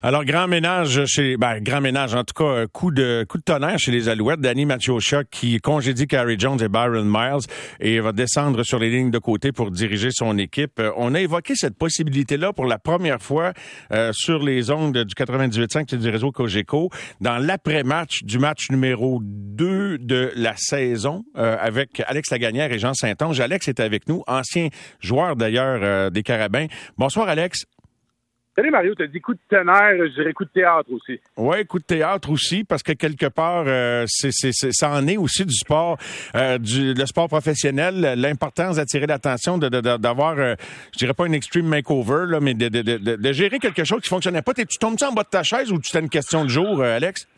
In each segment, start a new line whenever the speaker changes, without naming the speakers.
Alors, grand ménage chez, ben, grand ménage, en tout cas, euh, coup de, coup de tonnerre chez les Alouettes. Danny Machocha qui congédie Carrie Jones et Byron Miles et va descendre sur les lignes de côté pour diriger son équipe. Euh, on a évoqué cette possibilité-là pour la première fois euh, sur les ondes du 98.5 du réseau Cogeco dans l'après-match du match numéro 2 de la saison avec Alex Lagagnère et Jean Saint-Onge. Alex est avec nous, ancien joueur d'ailleurs des Carabins. Bonsoir, Alex.
Salut Mario, t'as dit coup de tonnerre, je dirais coup de théâtre aussi.
Oui, coup de théâtre aussi, parce que quelque part, euh, c'est, c'est, ça en est aussi du sport, euh, du le sport professionnel, l'importance d'attirer l'attention, de, de, d'avoir, euh, je dirais pas une extreme makeover, là, mais de, de, gérer quelque chose qui fonctionnait pas. tu tombes-tu en bas de ta chaise ou tu t'as une question de jour, Alex?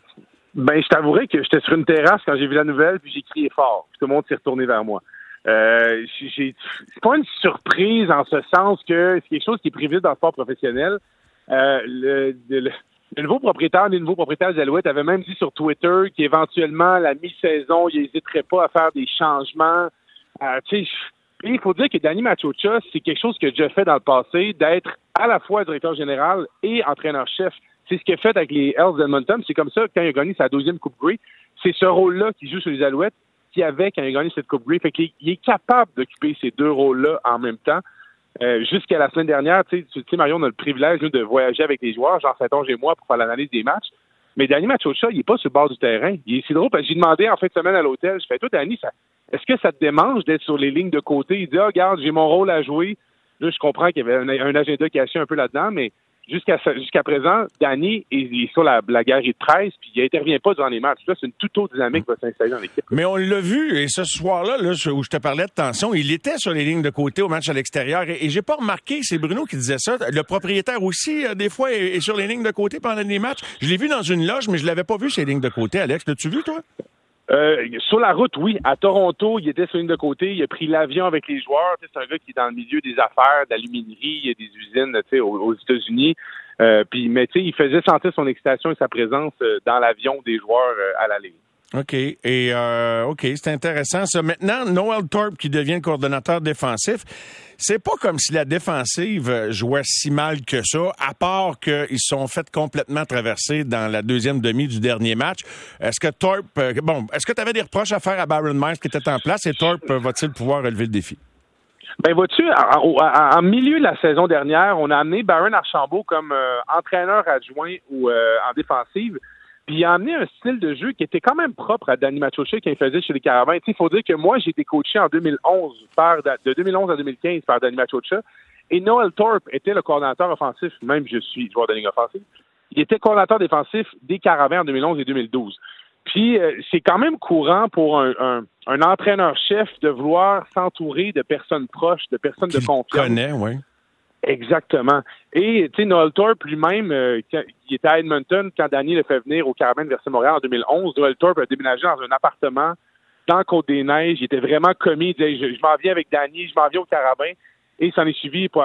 Ben, je t'avouerai que j'étais sur une terrasse quand j'ai vu la nouvelle, puis j'ai crié fort. Puis tout le monde s'est retourné vers moi. Euh, c'est pas une surprise en ce sens que c'est quelque chose qui est prévu dans le sport professionnel. Euh, le, le, nouveau propriétaire, des Alouettes avait même dit sur Twitter qu'éventuellement, la mi-saison, il n'hésiterait pas à faire des changements. Euh, il faut dire que Danny Machocha, c'est quelque chose que j'ai fait dans le passé, d'être à la fois directeur général et entraîneur-chef. C'est ce qu'il a fait avec les Hells d'Edmonton. C'est comme ça, quand il a gagné sa deuxième Coupe Grey, c'est ce rôle-là qu'il joue sur les Alouettes qu'il avait quand il a gagné cette Coupe Grey. Fait qu'il est capable d'occuper ces deux rôles-là en même temps. Euh, jusqu'à la semaine dernière, tu sais, Mario, on a le privilège de voyager avec les joueurs, Jean Saint-Onge et moi, pour faire l'analyse des matchs. Mais Danny Machocha, il n'est pas sur le bord du terrain. Il est si drôle parce que j'ai demandé en fin de semaine à l'hôtel, je fais, toi, Danny, est-ce que ça te démange d'être sur les lignes de côté? Il dit, ah, regarde, j'ai mon rôle à jouer. Là, je comprends qu'il y avait un, un agenda caché un peu là-dedans, mais jusqu'à jusqu'à présent, Danny est, sur la, la de presse, puis il intervient pas dans les matchs. Là, c'est une toute autre dynamique qui va s'installer dans l'équipe.
Mais on l'a vu, et ce soir-là, là, où je te parlais de tension, il était sur les lignes de côté au match à l'extérieur. Et, j'ai pas remarqué, c'est Bruno qui disait ça. Le propriétaire aussi, euh, des fois, est, sur les lignes de côté pendant les matchs. Je l'ai vu dans une loge, mais je l'avais pas vu ces lignes de côté. Alex, l'as-tu vu, toi?
Euh, sur la route, oui. À Toronto, il était sur une de côté. Il a pris l'avion avec les joueurs. C'est un gars qui est dans le milieu des affaires, d'aluminerie, des usines aux, aux États-Unis. Euh, puis, mais tu sais, il faisait sentir son excitation et sa présence euh, dans l'avion des joueurs à la ligne.
OK. Et euh, OK, c'est intéressant ça. Maintenant, Noel Thorpe qui devient coordonnateur défensif, c'est pas comme si la défensive jouait si mal que ça, à part qu'ils sont fait complètement traverser dans la deuxième demi du dernier match. Est-ce que Thorpe, euh, bon, est-ce que tu avais des reproches à faire à Byron Myers qui était en place et Thorpe euh, va-t-il pouvoir relever le défi?
Ben vois-tu, en, milieu de la saison dernière, on a amené Baron Archambault comme entraîneur adjoint ou en défensive. Puis il a amené un style de jeu qui était quand même propre à Danny Machocha qu'il faisait chez les Caravans. Il faut dire que moi, j'ai été coaché en 2011, par, de 2011 à 2015 par Danny Machocha. Et Noel Thorpe était le coordinateur offensif, même je suis joueur de ligne offensive. Il était coordinateur défensif des Caravans en 2011 et 2012. Puis euh, c'est quand même courant pour un, un, entraîneur-chef de vouloir s'entourer de personnes proches, de personnes de confiance.
Connaît, oui.
Exactement. Et tu sais, Noel Thorpe lui-même, euh, il était à Edmonton quand Danny le fait venir au Carabin de Montréal en 2011. Noel Thorpe a déménagé dans un appartement dans Côte-des-Neiges. Il était vraiment commis. Il disait, je, m'en viens avec Danny, je m'en viens au Carabin. Et s'en est suivi pour,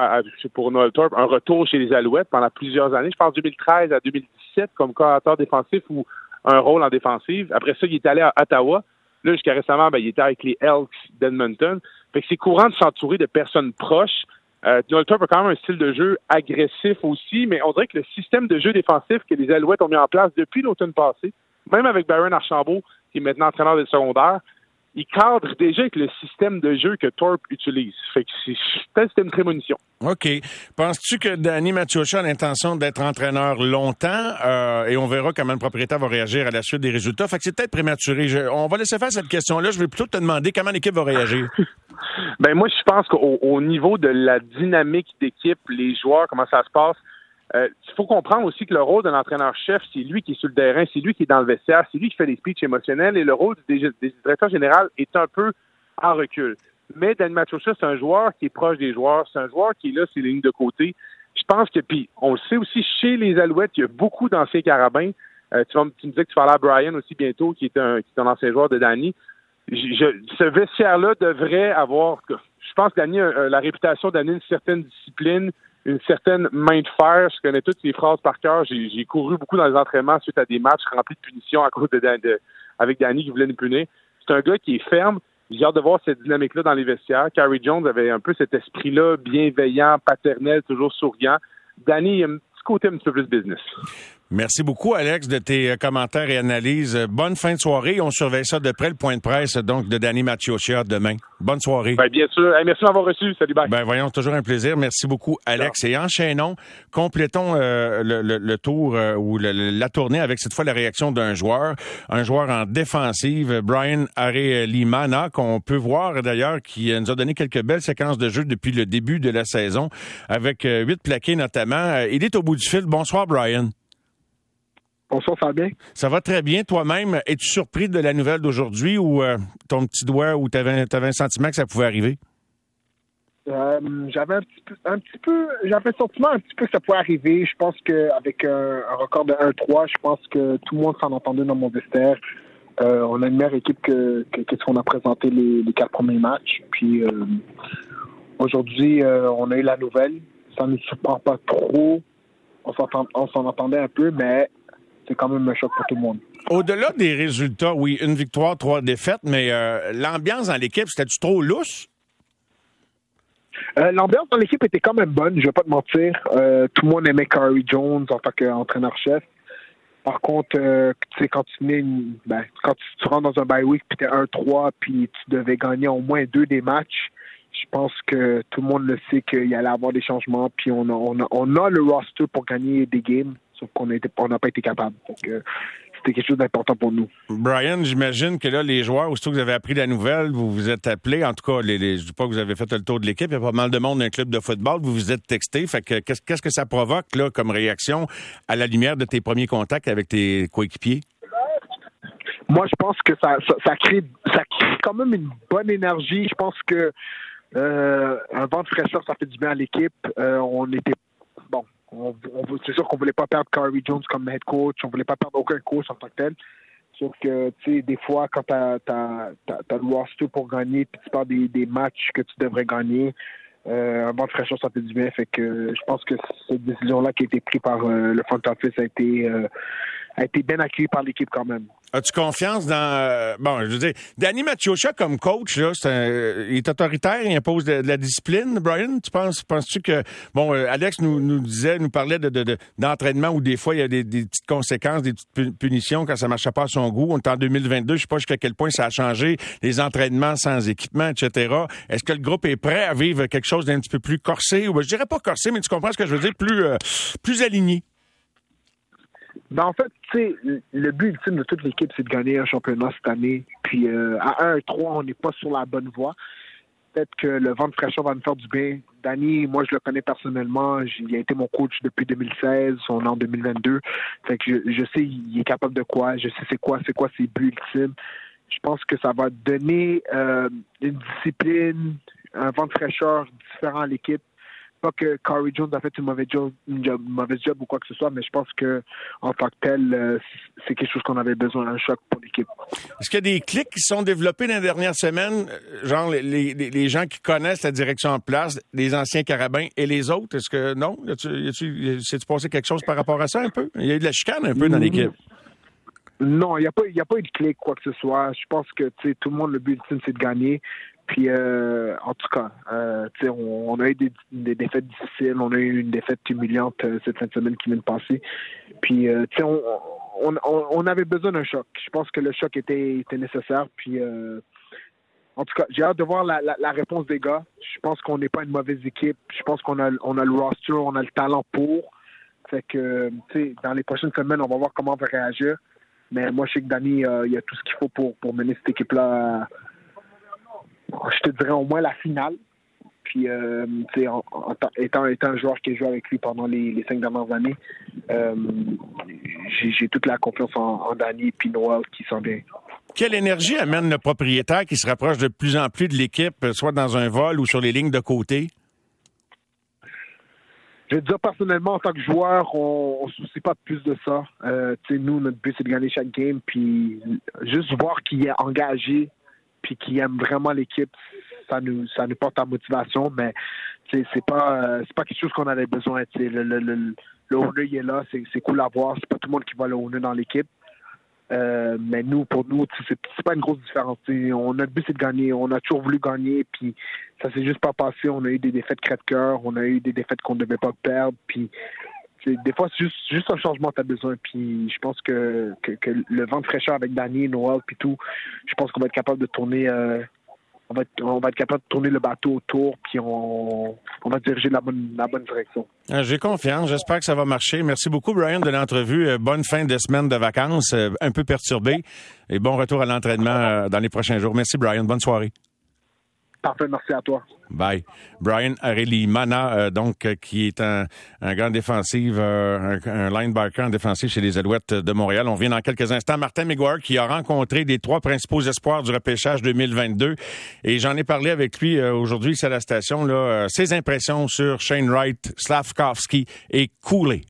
pour Noel Thorpe un retour chez les Alouettes pendant plusieurs années. Je pense 2013 à 2017 comme coordinateur défensif ou un rôle en défensive. Après ça, il est allé à Ottawa. Là, jusqu'à récemment, ben, il était avec les Elks d'Edmonton. Fait que c'est courant de s'entourer de personnes proches euh, Donald Trump a quand même un style de jeu agressif aussi, mais on dirait que le système de jeu défensif que les Alouettes ont mis en place depuis l'automne passé, même avec Baron Archambault, qui est maintenant entraîneur des secondaires, il cadre déjà avec le système de jeu que Thorpe utilise. Fait que c'est une prémonition.
OK. Penses-tu que Danny Machocha a l'intention d'être entraîneur longtemps euh, et on verra comment le propriétaire va réagir à la suite des résultats? Fait que c'est peut-être prématuré. on va laisser faire cette question-là. Je vais plutôt te demander comment l'équipe va réagir.
ben moi, je pense qu'au niveau de la dynamique d'équipe, les joueurs, comment ça se passe, euh, il faut comprendre aussi que le rôle d'un entraîneur-chef, c'est lui qui est sur le terrain, c'est lui qui est dans le vestiaire, c'est lui qui fait des speeches émotionnels et le rôle des directeurs généraux est un peu en recul. Mais Dan Machocha, c'est un joueur qui est proche des joueurs, c'est un joueur qui est là, c'est les lignes de côté. Je pense que, puis on le sait aussi, chez les Alouettes, il y a beaucoup d'anciens carabins. Euh, tu, me disais que tu parlais à Brian aussi bientôt, qui est un, qui est un ancien joueur de Danny. ce vestiaire-là devrait avoir, je pense Danny a la réputation d'amener une certaine discipline, une certaine main de fer. Je connais toutes ces phrases par cœur. J'ai couru beaucoup dans les entraînements suite à des matchs remplis de punitions à cause de, avec Danny qui voulait nous punir. C'est un gars qui est ferme. J'ai hâte de voir cette dynamique-là dans les vestiaires. Carrie Jones avait un peu cet esprit-là, bienveillant, paternel, toujours souriant. Danny, il a un petit côté un petit peu plus business.
Merci beaucoup, Alex, de tes euh, commentaires et analyses. Bonne fin de soirée. On surveille ça de près, le point de presse donc de Danny Macciocia demain. Bonne soirée.
Ben, bien sûr. merci de m'avoir reçu. Salut, bye.
Ben, voyons, toujours un plaisir. Merci beaucoup, Alex. Et enchaînons, complétons euh, le, tour euh, ou la tournée avec cette fois la réaction d'un joueur, un joueur en défensive, Brian Limana, qu'on peut voir d'ailleurs, qui nous a donné quelques belles séquences de jeu depuis le début de la saison, avec huit plaqués notamment. Il est au bout du fil. Bonsoir, Brian.
Bonsoir Fabien.
Ça va très bien. Toi-même, es-tu surpris de la nouvelle d'aujourd'hui ou euh, ton petit doigt ou tu avais, un sentiment que ça pouvait arriver?
Euh, j'avais un petit peu, un petit peu j'avais le sentiment un petit peu que ça pouvait arriver. Je pense qu'avec un, un record de 1-3, je pense que tout le monde s'en entendait dans mon vestiaire. Euh, on a une meilleure équipe que, que, ce qu'on a présenté les, quatre premiers matchs. Puis aujourd'hui, on a eu la nouvelle. Ça ne nous surprend pas trop. On s'en entendait un peu, mais c'est quand même un choc pour tout le monde.
Au-delà des résultats, oui, une victoire, trois défaites, mais euh, l'ambiance dans l'équipe, c'était-tu trop lousse?
Euh, l'ambiance dans l'équipe était quand même bonne, je vais pas te mentir. Euh, tout le monde aimait Curry Jones en tant qu'entraîneur-chef. Par contre, tu sais, quand tu ben, quand tu, rentres dans un bye week puis es 1-3 puis tu devais gagner au moins deux des matchs, je pense que tout le monde le sait qu'il y allait avoir des changements puis on on a le roster pour gagner des games sauf qu'on n'a pas été capable. c'était quelque chose d'important pour nous.
Brian, j'imagine que là, les joueurs, aussitôt que vous avez appris la nouvelle, vous vous êtes appelé, en tout cas, les, je ne dis pas que vous avez fait le tour de l'équipe, il y a pas mal de monde dans un club de football, vous vous êtes texté. Fait que qu'est-ce que ça provoque là comme réaction à la lumière de tes premiers contacts avec tes coéquipiers?
Moi, je pense que ça, ça, crée, ça crée quand même une bonne énergie. Je pense que euh, un vent de fraîcheur, ça fait du bien à l'équipe. Euh, on c'est sûr qu'on voulait pas perdre Curry Jones comme head coach, on voulait pas perdre aucun coach en tant que tel. Sauf que, tu sais, des fois, quand tu as, le roster pour gagner, puis tu parles des, des matchs que tu devrais gagner, euh, un bon de fraîcheur, ça fait du bien. Fait que je pense que cette décision-là qui a été prise par euh, le front office a été, euh, a été bien accueillie par l'équipe quand même.
As-tu confiance dans euh, bon, je veux dire, Danny Machocha comme coach là, c'est il est autoritaire, il impose de, la discipline. Brian, tu penses, penses-tu que bon, euh, Alex nous, nous disait, nous parlait de, d'entraînement où des fois il y a des, petites conséquences, des petites punitions quand ça marchait pas à son goût. On est en 2022, je sais pas jusqu'à quel point ça a changé, les entraînements sans équipement, etc. Est-ce que le groupe est prêt à vivre quelque chose d'un petit peu plus corsé? Ou ben, je dirais pas corsé, mais tu comprends ce que je veux dire, plus euh, plus aligné?
Ben, en fait, tu sais, le but ultime de toute l'équipe, c'est de gagner un championnat cette année. Puis euh, à 1-3, on n'est pas sur la bonne voie. Peut-être que le vent de fraîcheur va nous faire du bien. Danny, moi, je le connais personnellement. Il a été mon coach depuis 2016. On est en 2022. Fait que je, sais il est capable de quoi. Je sais c'est quoi, c'est quoi ses buts ultimes. Je pense que ça va donner euh, une discipline, un vent de fraîcheur différent à l'équipe pas que Corey Jones a fait une mauvaise job, une mauvaise job ou quoi que ce soit, mais je pense que en tant que tel, euh, c'est quelque chose qu'on avait besoin, un choc pour l'équipe.
Est-ce qu'il y a des clics qui sont développés dans les dernières semaines, euh, genre les, les, gens qui connaissent la direction en place, les anciens carabins et les autres? Est-ce que non? S'est-tu passé quelque chose par rapport à ça un peu? Il y a eu de la chicane un peu dans l'équipe.
Non, il n'y a, pas, a pas eu de clic, quoi que ce soit. Je pense que tout le monde, le but ultime, c'est de gagner. Puis, euh, en tout cas, euh, on, a eu des, défaites difficiles. On a eu une défaite humiliante euh, cette fin de semaine qui vient de passer. Puis, on, avait besoin d'un choc. Je pense que le choc était, était nécessaire. Puis, en tout cas, j'ai hâte de voir la, la, réponse des gars. Je pense qu'on n'est pas une mauvaise équipe. Je pense qu'on a, on a le roster, on a le talent pour. Fait que, dans les prochaines semaines, on va voir comment on va réagir. Mais moi, je sais que Danny, il y a tout ce qu'il faut pour, pour mener cette équipe-là je te dirais au moins la finale. Puis, euh, en, étant, étant un joueur qui a joué avec lui pendant les, cinq dernières années, euh, j'ai toute la confiance en, en Danny et Noël qui sont bien.
Quelle énergie amène le propriétaire qui se rapproche de plus en plus de l'équipe, soit dans un vol ou sur les lignes de côté?
Je veux dire, personnellement, en tant que joueur, on ne se soucie pas plus de ça. Euh, nous, notre but, c'est de gagner chaque game. Puis juste voir qu'il est engagé puis qui aime vraiment l'équipe, ça nous ça nous porte en motivation, mais c'est pas euh, pas quelque chose qu'on avait besoin. Le, le, le, le il est là, c'est cool à voir. C'est pas tout le monde qui va le honneur dans l'équipe. Euh, mais nous, pour nous, c'est pas une grosse différence. On, notre but, c'est de gagner. On a toujours voulu gagner, puis ça s'est juste pas passé. On a eu des défaites crête-cœur, on a eu des défaites qu'on ne devait pas perdre, puis des fois c'est juste, juste un changement tu as besoin. Puis je pense que, que, le vent de fraîcheur avec Danny, Noël, puis tout, je pense qu'on va être capable de tourner. Euh, on va, être, capable de tourner le bateau autour, puis on, va diriger la bonne, la bonne direction.
Euh, j'ai confiance. J'espère que ça va marcher. Merci beaucoup, Brian, de l'entrevue. Euh, bonne fin de semaine de vacances, un peu perturbé, et bon retour à l'entraînement dans les prochains jours. Merci, Brian. Bonne soirée.
Merci à toi.
Bye. Brian Areli Mana, euh, donc, euh, qui est un, un grand défensif, euh, un, linebacker en défensif chez les Alouettes de Montréal. On vient dans quelques instants. Martin McGuire, qui a rencontré des trois principaux espoirs du repêchage 2022. Et j'en ai parlé avec lui aujourd'hui, c'est à la station, là, ses impressions sur Shane Wright, Slavkovski et Cooley.